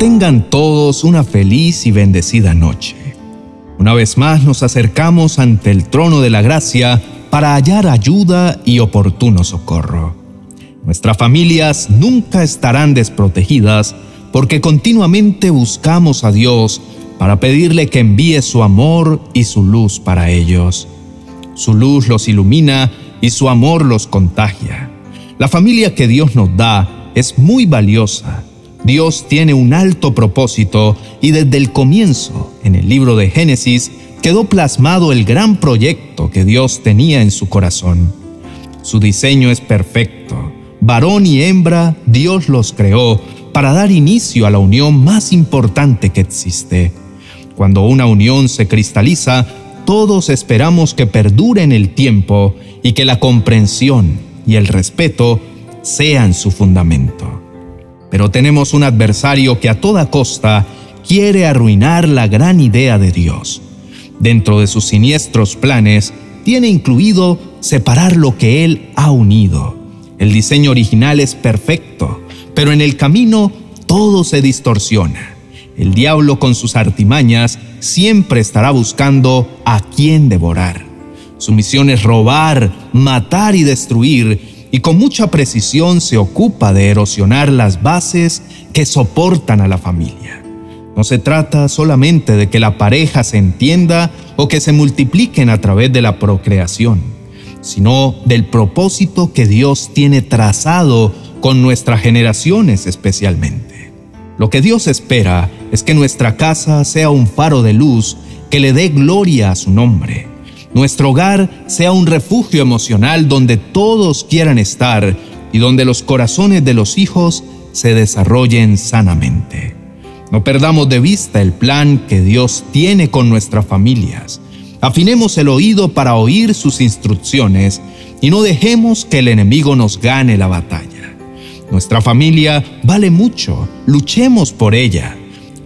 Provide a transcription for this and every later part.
Tengan todos una feliz y bendecida noche. Una vez más nos acercamos ante el trono de la gracia para hallar ayuda y oportuno socorro. Nuestras familias nunca estarán desprotegidas porque continuamente buscamos a Dios para pedirle que envíe su amor y su luz para ellos. Su luz los ilumina y su amor los contagia. La familia que Dios nos da es muy valiosa Dios tiene un alto propósito y desde el comienzo, en el libro de Génesis, quedó plasmado el gran proyecto que Dios tenía en su corazón. Su diseño es perfecto. Varón y hembra, Dios los creó para dar inicio a la unión más importante que existe. Cuando una unión se cristaliza, todos esperamos que perdure en el tiempo y que la comprensión y el respeto sean su fundamento. Pero tenemos un adversario que a toda costa quiere arruinar la gran idea de Dios. Dentro de sus siniestros planes, tiene incluido separar lo que Él ha unido. El diseño original es perfecto, pero en el camino todo se distorsiona. El diablo con sus artimañas siempre estará buscando a quién devorar. Su misión es robar, matar y destruir, y con mucha precisión se ocupa de erosionar las bases que soportan a la familia. No se trata solamente de que la pareja se entienda o que se multipliquen a través de la procreación, sino del propósito que Dios tiene trazado con nuestras generaciones especialmente. Lo que Dios espera es que nuestra casa sea un faro de luz que le dé gloria a su nombre nuestro hogar sea un refugio emocional donde todos quieran estar y donde los corazones de los hijos se desarrollen sanamente. No perdamos de vista el plan que Dios tiene con nuestras familias. Afinemos el oído para oír sus instrucciones y no dejemos que el enemigo nos gane la batalla. Nuestra familia vale mucho, luchemos por ella.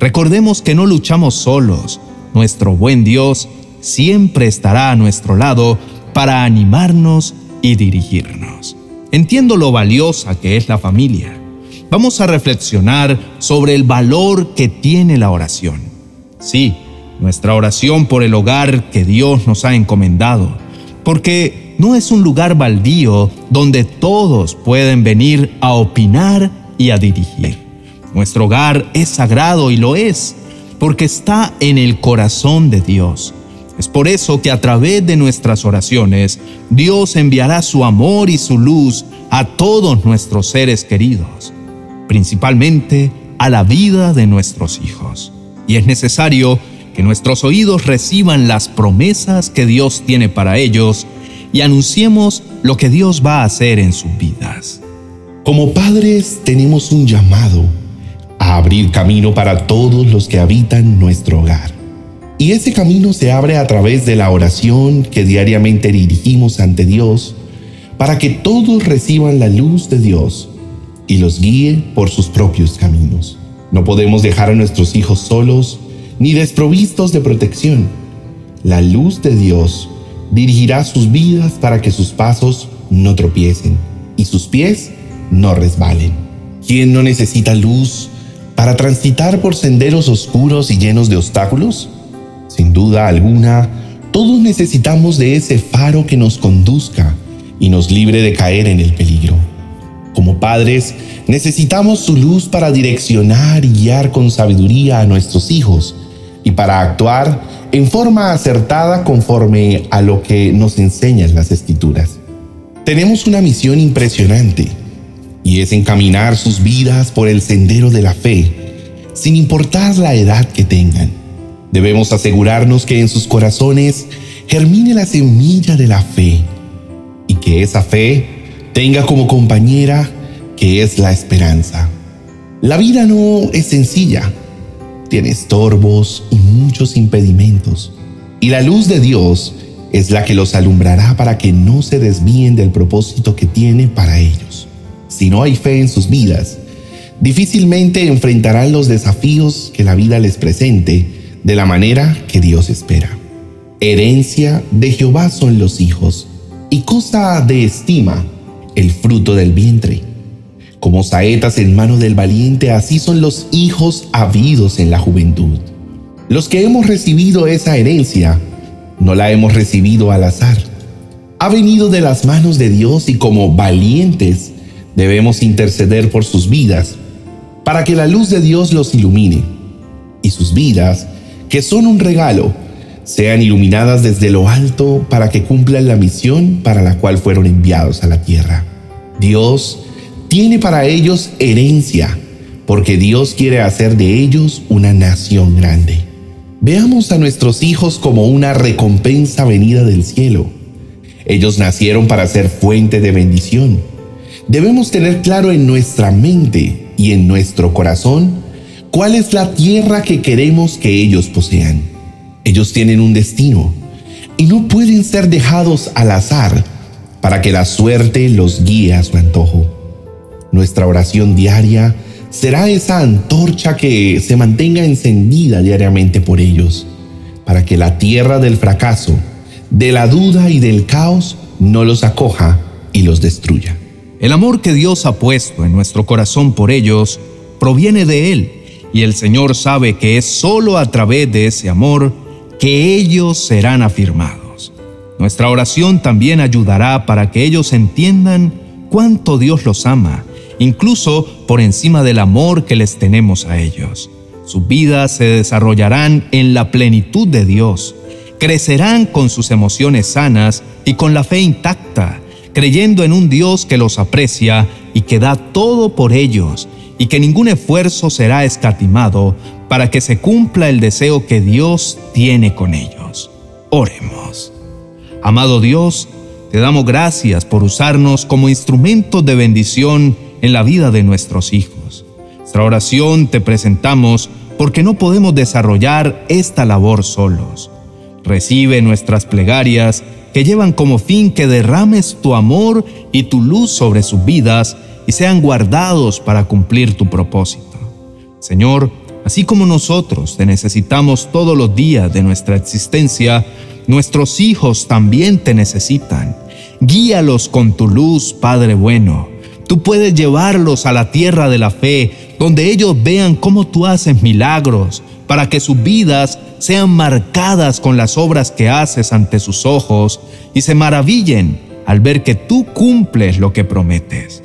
Recordemos que no luchamos solos. Nuestro buen Dios siempre estará a nuestro lado para animarnos y dirigirnos. Entiendo lo valiosa que es la familia. Vamos a reflexionar sobre el valor que tiene la oración. Sí, nuestra oración por el hogar que Dios nos ha encomendado, porque no es un lugar baldío donde todos pueden venir a opinar y a dirigir. Nuestro hogar es sagrado y lo es, porque está en el corazón de Dios es por eso que a través de nuestras oraciones Dios enviará su amor y su luz a todos nuestros seres queridos, principalmente a la vida de nuestros hijos. Y es necesario que nuestros oídos reciban las promesas que Dios tiene para ellos y anunciemos lo que Dios va a hacer en sus vidas. Como padres tenemos un llamado a abrir camino para todos los que habitan nuestro hogar y ese camino se abre a través de la oración que diariamente dirigimos ante Dios para que todos reciban la luz de Dios y los guíe por sus propios caminos. No podemos dejar a nuestros hijos solos ni desprovistos de protección. La luz de Dios dirigirá sus vidas para que sus pasos no tropiecen y sus pies no resbalen. ¿Quién no necesita luz para transitar por senderos oscuros y llenos de obstáculos? Sin duda alguna, todos necesitamos de ese faro que nos conduzca y nos libre de caer en el peligro. Como padres, necesitamos su luz para direccionar y guiar con sabiduría a nuestros hijos y para actuar en forma acertada conforme a lo que nos enseñan las escrituras. Tenemos una misión impresionante y es encaminar sus vidas por el sendero de la fe, sin importar la edad que tengan. Debemos asegurarnos que en sus corazones germine la semilla de la fe y que esa fe tenga como compañera que es la esperanza. La vida no es sencilla, tiene estorbos y muchos impedimentos, y la luz de Dios es la que los alumbrará para que no se desvíen del propósito que tiene para ellos. Si no hay fe en sus vidas, difícilmente enfrentarán los desafíos que la vida les presente de la manera que Dios espera. Herencia de Jehová son los hijos, y cosa de estima el fruto del vientre. Como saetas en mano del valiente, así son los hijos habidos en la juventud. Los que hemos recibido esa herencia, no la hemos recibido al azar. Ha venido de las manos de Dios y como valientes debemos interceder por sus vidas para que la luz de Dios los ilumine y sus vidas, que son un regalo, sean iluminadas desde lo alto para que cumplan la misión para la cual fueron enviados a la tierra. Dios tiene para ellos herencia, porque Dios quiere hacer de ellos una nación grande. Veamos a nuestros hijos como una recompensa venida del cielo. Ellos nacieron para ser fuente de bendición. Debemos tener claro en nuestra mente y en nuestro corazón cuál es la tierra que queremos que ellos posean. Ellos tienen un destino y no pueden ser dejados al azar para que la suerte los guíe a su antojo. Nuestra oración diaria será esa antorcha que se mantenga encendida diariamente por ellos, para que la tierra del fracaso, de la duda y del caos no los acoja y los destruya. El amor que Dios ha puesto en nuestro corazón por ellos proviene de Él, y el Señor sabe que es sólo a través de ese amor que ellos serán afirmados. Nuestra oración también ayudará para que ellos entiendan cuánto Dios los ama incluso por encima del amor que les tenemos a ellos. Sus vidas se desarrollarán en la plenitud de Dios, crecerán con sus emociones sanas y con la fe intacta, creyendo en un Dios que los aprecia y que da todo por ellos, y que ningún esfuerzo será escatimado para que se cumpla el deseo que Dios tiene con ellos. Oremos. Amado Dios, te damos gracias por usarnos como instrumentos de bendición en la vida de nuestros hijos. Nuestra oración te presentamos porque no podemos desarrollar esta labor solos. Recibe nuestras plegarias que llevan como fin que derrames tu amor y tu luz sobre sus vidas y sean guardados para cumplir tu propósito. Señor, así como nosotros te necesitamos todos los días de nuestra existencia, nuestros hijos también te necesitan. Guíalos con tu luz, Padre bueno Tú puedes llevarlos a la tierra de la fe, donde ellos vean cómo tú haces milagros, para que sus vidas sean marcadas con las obras que haces ante sus ojos y se maravillen al ver que tú cumples lo que prometes.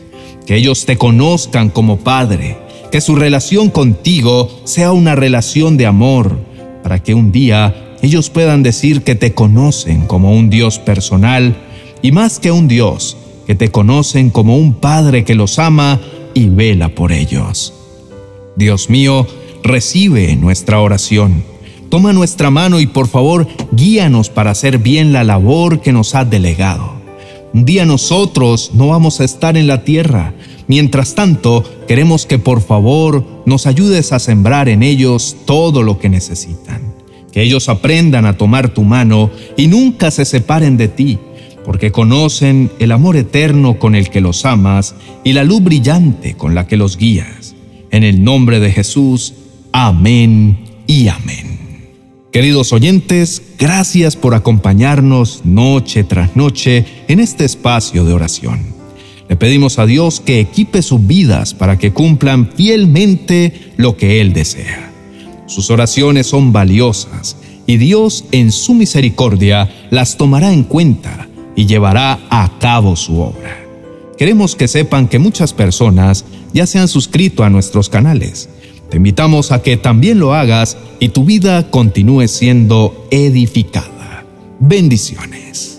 Que ellos te conozcan como Padre, que su relación contigo sea una relación de amor, para que un día ellos puedan decir que te conocen como un Dios personal y más que un Dios, que te conocen como un Padre que los ama y vela por ellos. Dios mío, recibe nuestra oración. Toma nuestra mano y por favor guíanos para hacer bien la labor que nos has delegado. Un día nosotros no vamos a estar en la tierra. Mientras tanto, queremos que por favor nos ayudes a sembrar en ellos todo lo que necesitan. Que ellos aprendan a tomar tu mano y nunca se separen de ti porque conocen el amor eterno con el que los amas y la luz brillante con la que los guías. En el nombre de Jesús, amén y amén. Queridos oyentes, gracias por acompañarnos noche tras noche en este espacio de oración. Le pedimos a Dios que equipe sus vidas para que cumplan fielmente lo que Él desea. Sus oraciones son valiosas y Dios en su misericordia las tomará en cuenta y llevará a cabo su obra. Queremos que sepan que muchas personas ya se han suscrito a nuestros canales. Te invitamos a que también lo hagas y tu vida continúe siendo edificada. Bendiciones.